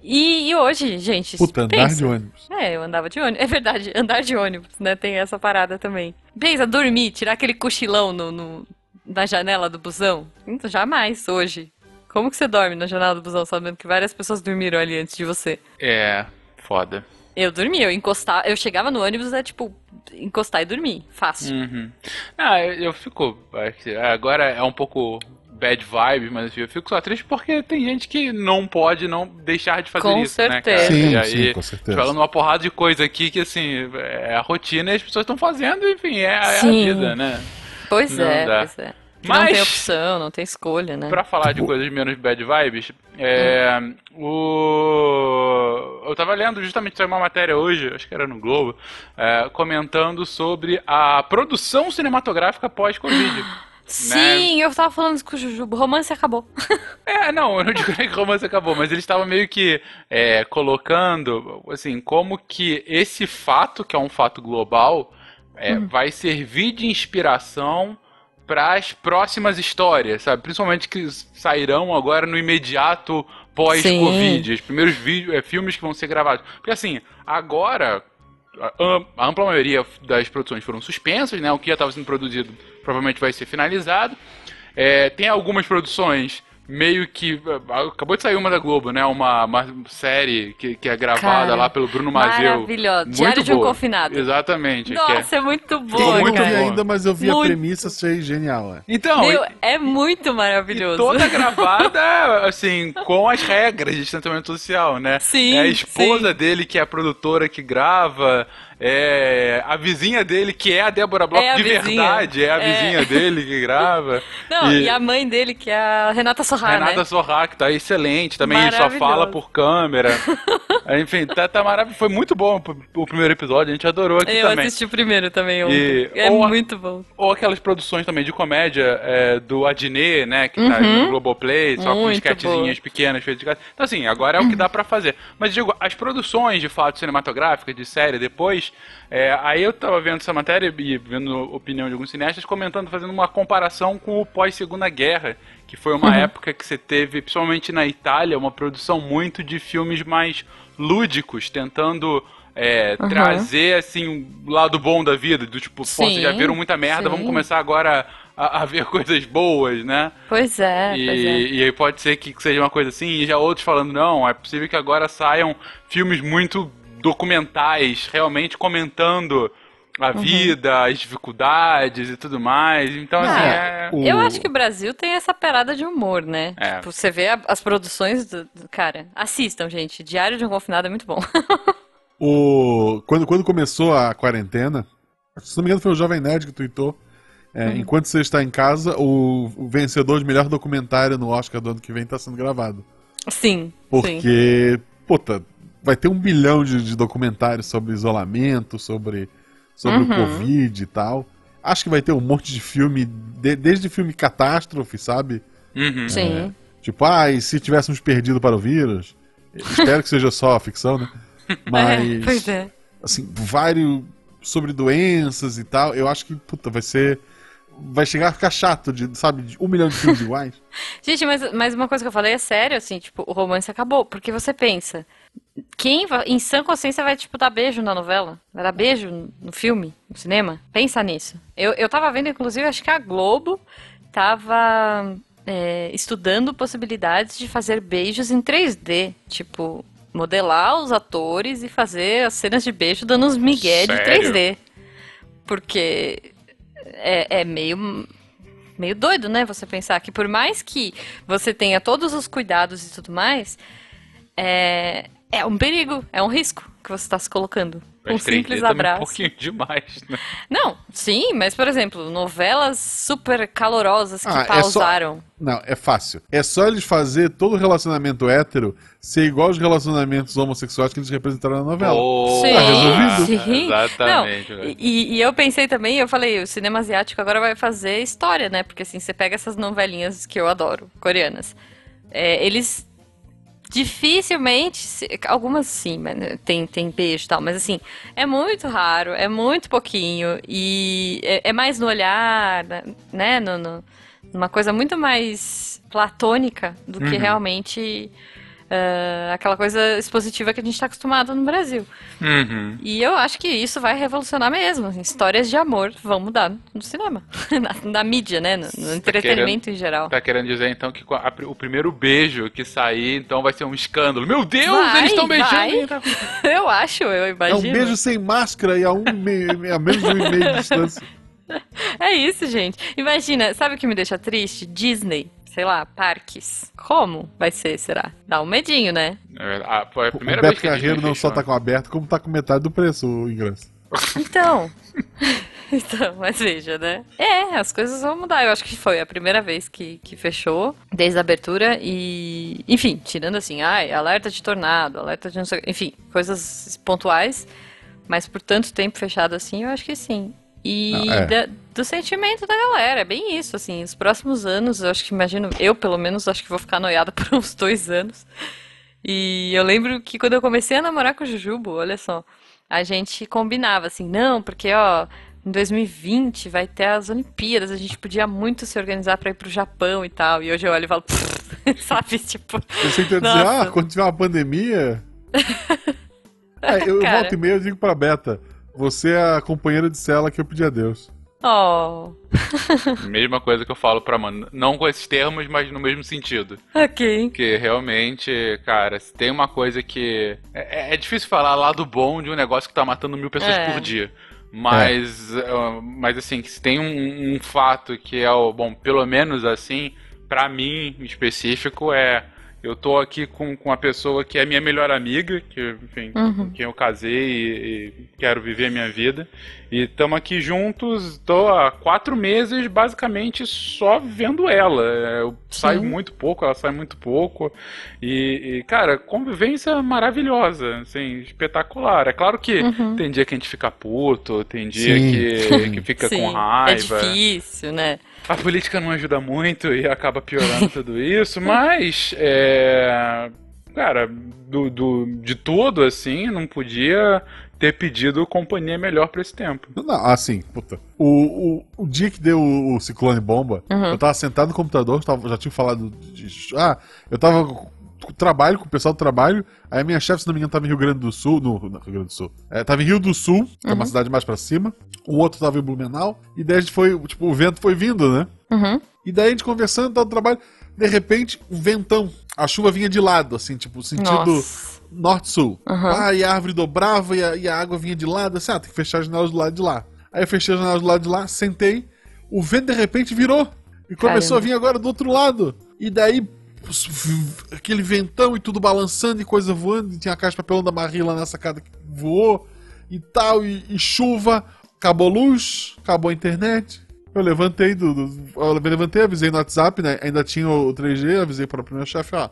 E, e hoje, gente. Puta, andar pensa. de ônibus. É, eu andava de ônibus. É verdade, andar de ônibus, né? Tem essa parada também. Pensa, dormir, tirar aquele cochilão no, no- na janela do busão. Então, jamais hoje. Como que você dorme na janela do busão sabendo que várias pessoas dormiram ali antes de você? É, foda. Eu dormia, eu encostava, eu chegava no ônibus, é tipo, encostar e dormir. Fácil. Uhum. Ah, eu, eu fico. Agora é um pouco bad vibe, mas eu fico só triste porque tem gente que não pode não deixar de fazer Com isso, né, cara? certeza. Sim, e aí, sim, com certeza. falando uma porrada de coisa aqui que, assim, é a rotina e as pessoas estão fazendo, enfim, é, é a vida, né? Pois Não é, dá. pois é. Não Mas- tem opção, não tem escolha, né? Pra falar de coisas menos bad vibes, é, o... eu tava lendo justamente uma matéria hoje, acho que era no Globo, é, comentando sobre a produção cinematográfica pós-Covid. Sim, eu tava falando isso com o Jujubo. O romance acabou. É, não, eu não digo nem que o romance acabou, mas eles estavam meio que é, colocando, assim, como que esse fato, que é um fato global, é, vai servir de inspiração para as próximas histórias, sabe? Principalmente que sairão agora no imediato pós-Covid, os primeiros vídeos, é, filmes que vão ser gravados. Porque assim, agora a ampla maioria das produções foram suspensas, né? O que já estava sendo produzido provavelmente vai ser finalizado. É, tem algumas produções meio que. Acabou de sair uma da Globo, né? Uma, uma série que, que é gravada Cara, lá pelo Bruno Mazeu. maravilhosa. Muito Diário de um boa. Confinado. Exatamente. é- Nossa, é muito Ficou boa, Eu não muito vi cara. ainda, mas eu vi a Muito. premissa, achei genial. É. Então, Meu, e- é muito maravilhoso. E toda gravada, assim, com as regras de distanciamento social, né? Sim, É a esposa sim. dele que é a produtora que grava, é a vizinha dele que é a Débora Bloch É de vizinha. verdade, é a É. vizinha dele que grava. Não, e... a mãe dele, que é a Renata Sorra, Renata né? Que tá excelente, também só fala por câmera. Enfim, tá, tá maravilhoso. Foi muito bom o- primeiro episódio, a gente adorou aqui Eu também. assisti o primeiro também ontem. E- É ou a- muito bom. Ou aquelas produções também de comédia é, do Adnet, né? Que tá no Globoplay, só com Uhum. Muito sketchzinhas pequenas feitas de casa. Então, assim, agora é o que dá pra fazer. Mas, digo, as produções de fato cinematográficas, de série, depois. É, aí eu tava vendo essa matéria e vendo a opinião de alguns cineastas comentando, fazendo uma comparação com o pós-Segunda Guerra, que foi uma época que você teve, principalmente na Itália, uma produção muito de filmes mais lúdicos, tentando. é, Uhum. trazer assim o lado bom da vida, do tipo, pô, vocês já Sim, viram muita merda, vamos sim. começar agora a, a ver coisas boas, né? Pois é, e, pois é. e aí pode ser que seja uma coisa assim, e já outros falando, não, é possível que agora saiam filmes muito documentais, realmente comentando a Uhum. vida, as dificuldades e tudo mais. Então, assim, é. o- Eu acho que o Brasil tem essa parada de humor, né? É. Tipo, você vê a- as produções do, do- Cara, assistam, gente. Diário de um Confinado é muito bom. O... Quando, quando começou a quarentena, se não me engano foi o Jovem Nerd que tweetou. é, Uhum. Enquanto você está em casa, o, o vencedor de melhor documentário no Oscar do ano que vem está sendo gravado. Sim, sim. Porque, puta, vai ter um bilhão de, de documentários sobre isolamento, sobre, sobre Uhum. o Covid e tal. Acho que vai ter um monte de filme, de- desde filme catástrofe, sabe? Uhum. Sim. Tipo, ah, e se tivéssemos perdido para o vírus? Espero que seja só ficção, né? Mas, É, pois é. assim, vários sobre doenças e tal. Eu acho que, puta, vai ser. Vai chegar a ficar chato, de, sabe, de um milhão de filmes iguais. Gente, mas, mas uma coisa que eu falei é sério, assim, tipo, o romance acabou. Porque você pensa, quem em sã consciência vai, tipo, dar beijo na novela? Vai dar beijo no filme, no cinema? Pensa nisso. Eu, eu tava vendo, inclusive, acho que a Globo tava é, estudando possibilidades de fazer beijos em 3D. Tipo, modelar os atores e fazer as cenas de beijo dando uns migué de Sério? 3D. Porque é, é meio meio doido, né? Você pensar que por mais que você tenha todos os cuidados e tudo mais, é, é um perigo, é um risco. que você está se colocando. Mas Um simples 3D também é um abraço. pouquinho demais, né? Não, sim, mas por exemplo, novelas super calorosas que Ah, é só- pausaram. Não, é fácil. É só eles fazer todo relacionamento hétero ser igual aos relacionamentos homossexuais que eles representaram na novela. Boa! Sim, resolvido. sim. Exatamente. Não, e, e eu pensei também, eu falei, o cinema asiático agora vai fazer história, né? Porque assim, você pega essas novelinhas que eu adoro, coreanas. É, eles dificilmente, algumas sim, mas né, tem, tem beijo e tal, mas assim, é muito raro, é muito pouquinho, e é, é mais no olhar, né? No, no- numa coisa muito mais platônica do que Uhum. realmente ah, aquela coisa expositiva que a gente está acostumado no Brasil. Uhum. E eu acho que isso vai revolucionar mesmo. assim, Histórias de amor vão mudar no cinema. na, na mídia, né? No, no entretenimento em geral. Tá querendo dizer então que a- o primeiro beijo que sair, então vai ser um escândalo. Meu Deus, Vai, eles estão beijando. vai. tá- Eu acho, eu É imagino. um beijo sem máscara e a, um a menos de um e meio de distância. É isso, gente. Imagina, sabe o que me deixa triste? Disney. Sei lá, parques. Como vai ser, será? Dá um medinho, né? É, ah, Foi a O primeira vez Beto que a Disney Carreiro não só tá né? com aberto, como tá com metade do preço o ingresso. Então. então, mas veja, né? É, as coisas vão mudar. Eu acho que foi a primeira vez que, que fechou, desde a abertura. E. Enfim, tirando assim, ai, alerta de tornado, alerta de não sei. Enfim, coisas pontuais. Mas por tanto tempo fechado assim, eu acho que sim. E Não, é. da- do sentimento da galera, é bem isso, assim. Os próximos anos, eu acho que imagino, eu pelo menos acho que vou ficar noiada por uns dois anos. E eu lembro que quando eu comecei a namorar com o Jujubo, olha só, a gente combinava assim, não, porque ó, em 2020 vai ter as Olimpíadas, a gente podia muito se organizar pra ir pro Japão e tal. E hoje eu olho e falo, sabe, tipo, Pensei que ia dizer, ah, quando tiver uma pandemia. É, eu, eu Cara. volto e meia eu digo pra Beta: você é a companheira de cela que eu pedi a Deus. Oh, Mesma coisa que eu falo pra mano. Não com esses termos, mas no mesmo sentido. ok. Porque realmente, cara, se tem uma coisa que. É, é difícil falar lado bom de um negócio que tá matando mil pessoas É. por dia. Mas, ah, mas assim, que se tem um, um fato que é o. Bom, pelo menos assim, pra mim em específico, é. Eu tô aqui com, com a pessoa que é minha melhor amiga, que, enfim, Uhum. com quem eu casei e, e quero viver a minha vida. E estamos aqui juntos, tô há quatro meses basicamente só vendo ela. Eu saio Sim. muito pouco, ela sai muito pouco. E, e, cara, convivência maravilhosa, assim, espetacular. É claro que Uhum. tem dia que a gente fica puto, tem dia Sim. que, que fica Sim, com é raiva. difícil, né? A política não ajuda muito e acaba piorando tudo isso, mas é. Cara, do, do- de tudo, assim, não podia ter pedido companhia melhor pra esse tempo. Não, assim, puta. O, o, o dia que deu o, o ciclone bomba, Uhum. eu tava sentado no computador, tava- já tinha falado de. Ah, eu tava trabalho, com o pessoal do trabalho. Aí a minha chefe, se não me engano, tava em Rio Grande do Sul. No, no Rio Grande do Sul. É, tava em Rio do Sul, que é uma Uhum. cidade mais pra cima. O outro tava em Blumenau. E daí a gente foi, tipo, o vento foi vindo, né? Uhum. E daí a gente conversando, tava no trabalho. De repente, um ventão. A chuva vinha de lado, assim, tipo, sentido norte-sul. Uhum. Ah, e a árvore dobrava e a, e a água vinha de lado. Assim, ah, tem que fechar as janelas do lado de lá. Aí eu fechei as janelas do lado de lá, sentei. O vento de repente virou. E começou Caramba. a vir agora do outro lado. E daí, aquele ventão e tudo balançando e coisa voando. E tinha a caixa de papelão da Marie lá na sacada que voou e tal. E, e chuva. Acabou a luz, acabou a internet. Eu levantei do, do- eu levantei, avisei no WhatsApp, né? Ainda tinha o 3G, avisei para o meu chefe, ó.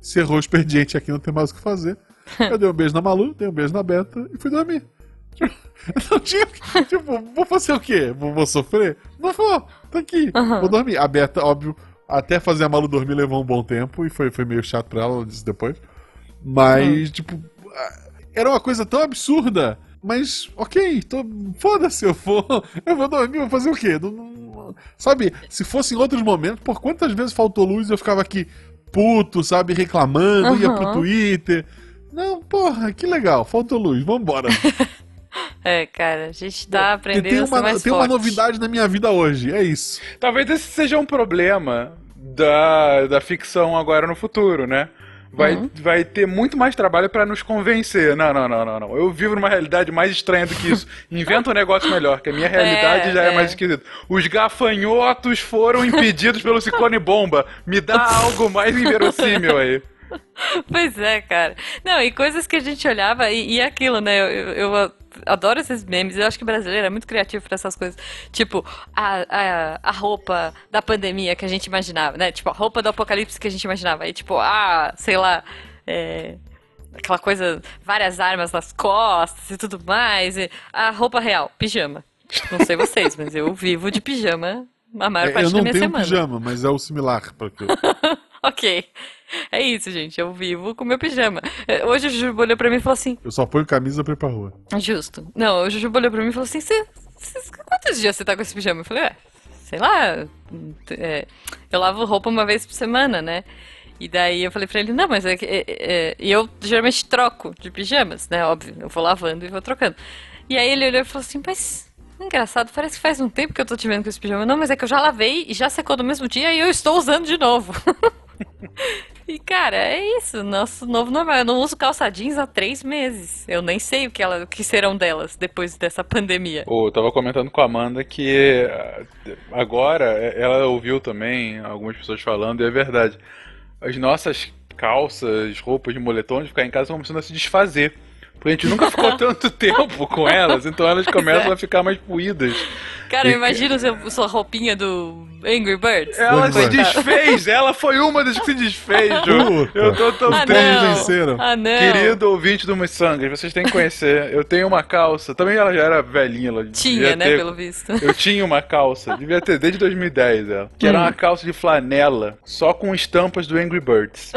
Encerrou o expediente aqui, não tem mais o que fazer. Eu dei um beijo na Malu, dei um beijo na Beta e fui dormir. Não tinha. Tipo, vou fazer o quê? Vou, vou sofrer? Não vou, tá aqui. Aham. Vou dormir. A Beta, óbvio, até fazer a Malu dormir levou um bom tempo e foi, foi meio chato pra ela, ela disse depois. Mas, tipo, era uma coisa tão absurda. Mas, ok, tô, foda-se, eu vou, eu vou dormir, vou fazer o quê? Não- não- sabe, se fosse em outros momentos, por quantas vezes faltou luz eu ficava aqui puto, sabe, reclamando, ia pro. Twitter. Não, porra, que legal, faltou luz, vambora. É, cara, a gente tá aprendendo tem a ser uma, mais tem uma novidade na minha vida hoje, é isso. Talvez esse seja um problema da, da ficção agora no futuro, né? Vai, Uhum. vai ter muito mais trabalho pra nos convencer. Não, não, não, não, não. Eu vivo numa realidade mais estranha do que isso. Inventa um negócio melhor, que a minha realidade É, já é, é. mais esquisita. Os gafanhotos foram impedidos pelo ciclone bomba. Me dá algo mais inverossímil aí. Pois é, cara. Não, e coisas que a gente olhava e, e aquilo, né? Eu, eu, eu adoro esses memes. Eu acho que o brasileiro é muito criativo pra essas coisas. Tipo, a, a, a roupa da pandemia que a gente imaginava, né? Tipo, a roupa do apocalipse que a gente imaginava. Aí, tipo, ah, sei lá. É, aquela coisa, várias armas nas costas e tudo mais. E a roupa real, pijama. Não sei vocês, mas eu vivo de pijama a maior É, parte eu da não minha tenho semana. pijama, mas é o similar para que eu... Ok. É isso, gente. Eu vivo com meu pijama. É, Hoje o Jujuba olhou pra mim e falou assim: eu só ponho camisa pra ir pra rua. Justo. Não, o Jujuba olhou pra mim e falou assim: "Cê- cê- quantos dias você tá com esse pijama? Eu falei: é, sei lá. é, eu lavo roupa uma vez por semana, né? E daí eu falei pra ele: não, mas é que. é- é- E eu geralmente troco de pijamas, né? Óbvio. Eu vou lavando e vou trocando. E aí ele olhou e falou assim: mas. Engraçado, parece que faz um tempo que eu tô te vendo com esse pijama. Não, mas é que eu já lavei e já secou no mesmo dia e eu estou usando de novo. E, cara, é isso. Nosso novo normal. Eu não uso calça jeans há três meses. Eu nem sei o que, ela, o que serão delas depois dessa pandemia. Ô, Eu tava comentando com a Amanda que ah, agora eh, ela ouviu também algumas pessoas falando, e é verdade. As nossas calças, roupas de moletom de ficar em casa estão começando a se desfazer. Porque a gente nunca ficou tanto tempo com elas, então elas começam a ficar mais puídas. Cara, eu E- imagino seu, sua roupinha do Angry Birds. Ela se desfez, ela foi uma das que se desfez, Ju. Eu tô tão Ah, triste. Ah, não. Querido ouvinte do Missangas, vocês têm que conhecer. Eu tenho uma calça. Também ela já era velhinha. Ela Tinha, né, ter- pelo visto. Eu tinha uma calça, devia ter desde 2010 ela. Que Hum. era uma calça de flanela, só com estampas do Angry Birds.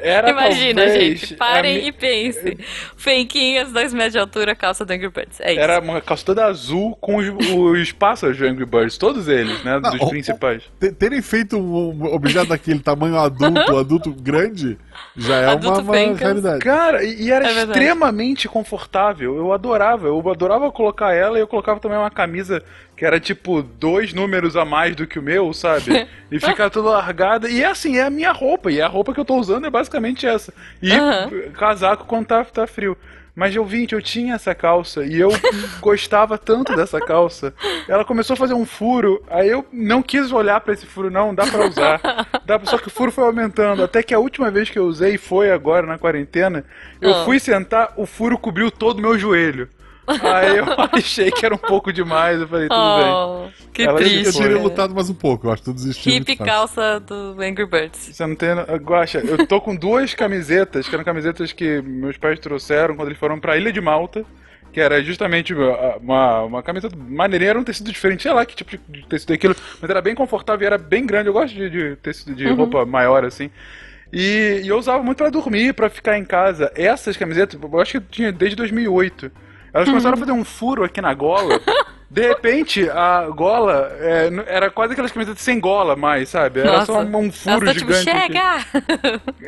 Era Imagina, talvez gente. Parem e pensem. Fenquinhas, dois metros de altura, calça do Angry Birds. É isso. Era uma calça toda azul com os, os pássaros do Angry Birds, todos eles, né? Não, dos o- principais. Te- Terem feito um objeto daquele tamanho adulto, adulto grande, já é Adulto uma, uma realidade. Cara, e, e era É extremamente confortável. Eu adorava. Eu adorava colocar ela e eu colocava também uma camisa que era tipo dois números a mais do que o meu, sabe? E fica toda largada. E é assim, é a minha roupa. E a roupa que eu tô usando é basicamente essa. E casaco quando tá, tá frio. Mas, ouvinte, eu tinha essa calça e eu gostava tanto dessa calça. Ela começou a fazer um furo, aí eu não quis olhar pra esse furo, não, dá pra usar. Dá, pra- só que o furo foi aumentando. Até que a última vez que eu usei foi agora na quarentena. Eu Ah. fui sentar, o furo cobriu todo o meu joelho. Aí eu achei que era um pouco demais, eu falei, tudo bem. Oh, que Ela- triste. Eu teria lutado mais um pouco, eu acho que tu desistiu fácil. calça do Angry Birds. Você não tem. Guaxa, eu tô com duas camisetas, que eram camisetas que meus pais trouxeram quando eles foram pra Ilha de Malta. Que era justamente uma, uma, uma camiseta maneirinha, era um tecido diferente, sei lá que tipo de tecido é aquilo, mas era bem confortável e era bem grande. Eu gosto de, de tecido de roupa maior assim. E, e eu usava muito pra dormir, pra ficar em casa. Essas camisetas, eu acho que eu tinha desde 2008. Elas começaram a fazer um furo aqui na gola. De repente, a gola é, era quase aquelas camisetas sem gola mais, sabe? Era só um, um furo tão tipo, gigante. aqui. chega!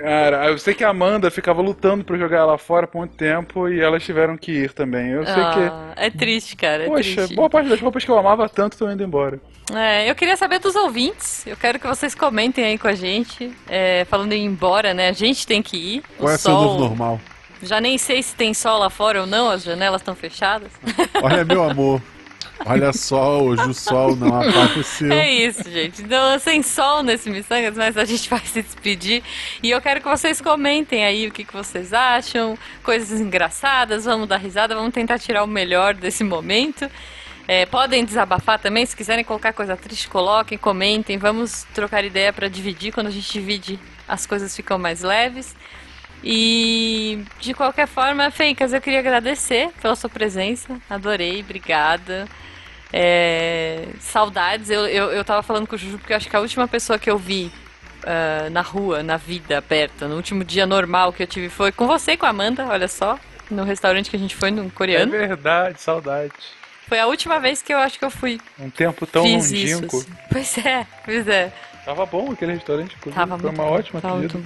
Cara, eu sei que a Amanda ficava lutando pra jogar ela fora por muito tempo e elas tiveram que ir também. Eu sei Ah, é triste, cara. que. É Poxa, triste. boa parte das roupas que eu amava tanto estão indo embora. É, eu queria saber dos ouvintes. Eu quero que vocês comentem aí com a gente. É, falando em ir embora, né? A gente tem que ir. O Qual é seu sol. novo normal? Já nem sei se tem sol lá fora ou não, as janelas estão fechadas. Olha, meu amor. Olha só, hoje o sol não apareceu. É isso, gente. Então, sem sol nesse Missangas, mas a gente vai se despedir. E eu quero que vocês comentem aí o que, que vocês acham, coisas engraçadas, vamos dar risada, vamos tentar tirar o melhor desse momento. É, podem desabafar também, se quiserem colocar coisa triste, coloquem, comentem, vamos trocar ideia para dividir. Quando a gente divide, as coisas ficam mais leves. E de qualquer forma, Fencas, eu queria agradecer pela sua presença. Adorei, obrigada. É, saudades, eu, eu, eu tava falando com o Juju porque eu acho que a última pessoa que eu vi ah, na rua, na vida aberta, no último dia normal que eu tive foi com você e com a Amanda, olha só, no restaurante que a gente foi, no É coreano. verdade, saudade. Foi a última vez que eu acho que eu fui. Um tempo tão fiz isso. longínquo. assim. Pois é, pois é. Tava bom aquele restaurante, inclusive. Tava Foi uma bom, ótima tava pedida.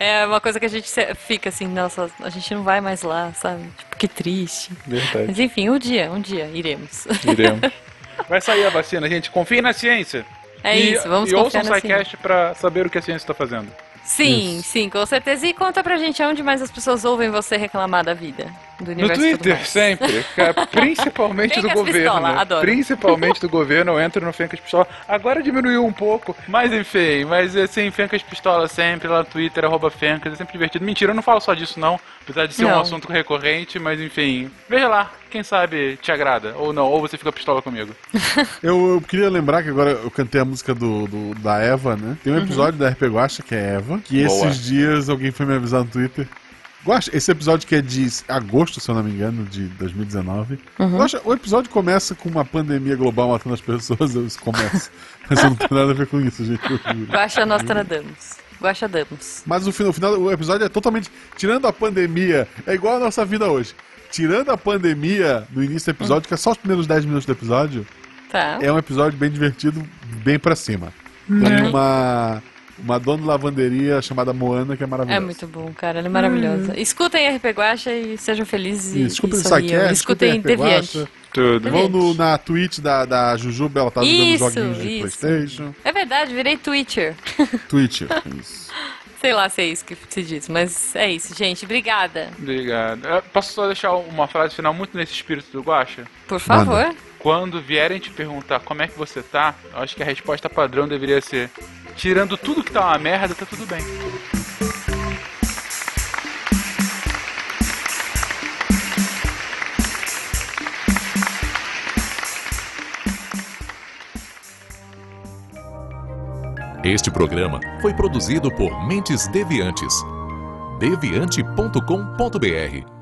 É uma coisa que a gente fica assim, nossa, a gente não vai mais lá, sabe? Tipo, que triste. Verdade. Mas enfim, um dia, um dia iremos. Iremos. Vai sair a vacina, gente. Confie na ciência. É e, isso, vamos E ouçam confiar o na ciência. SciCast pra saber o que a ciência tá fazendo. Sim, Isso. sim, com certeza. E conta pra gente aonde mais as pessoas ouvem você reclamar da vida. do No universo tudo Twitter, sempre. Principalmente do governo. Pistola, adoro. Principalmente do governo, eu entro no Fencas Pistola. Agora diminuiu um pouco, mas enfim. Mas assim, Fencas Pistola sempre lá no Twitter, arroba Fencas, é sempre divertido. Mentira, eu não falo só disso não, apesar de ser um Não. assunto recorrente, mas enfim. Veja lá, quem sabe te agrada, ou não, ou você fica pistola comigo. Eu, eu queria lembrar que agora eu cantei a música do, do- da Eva, né? Tem um Uhum. episódio da RP Guacha que é Eva, que Boa. esses dias alguém foi me avisar no Twitter. Guacha, esse episódio que é de agosto, se eu não me engano, de 2019. Uhum. Guaxa, o episódio começa com uma pandemia global matando as pessoas, isso começa. Mas não tem nada a ver com isso, gente. Guaxa Nostradamus. Guaxa Damos. Mas o final, o final do episódio é totalmente. Tirando a pandemia, é igual a nossa vida hoje. Tirando a pandemia no início do episódio, que é só os primeiros 10 minutos do episódio, Tá. é um episódio bem divertido, bem pra cima. Tem uma, uma dona de lavanderia chamada Moana que é maravilhosa. É muito bom, cara. Ela é maravilhosa. Escutem RP Guacha e sejam felizes e, escutem e o. Sidecast, Escutem RP Deviante. Guacha. Tudo. Vão no, na Twitch da, da Jujuba, ela tá jogando Isso, joguinhos de isso. Playstation. É verdade, virei Twitcher. Twitch, isso. Sei lá se é isso que se diz, mas é isso, gente. Obrigada. Obrigado. Eu posso só deixar uma frase final muito nesse espírito do Guacha? Por favor. Quando vierem te perguntar como é que você tá, acho que a resposta padrão deveria ser: tirando tudo que tá uma merda, tá tudo bem. Este programa foi produzido por Mentes Deviantes. deviante.com.br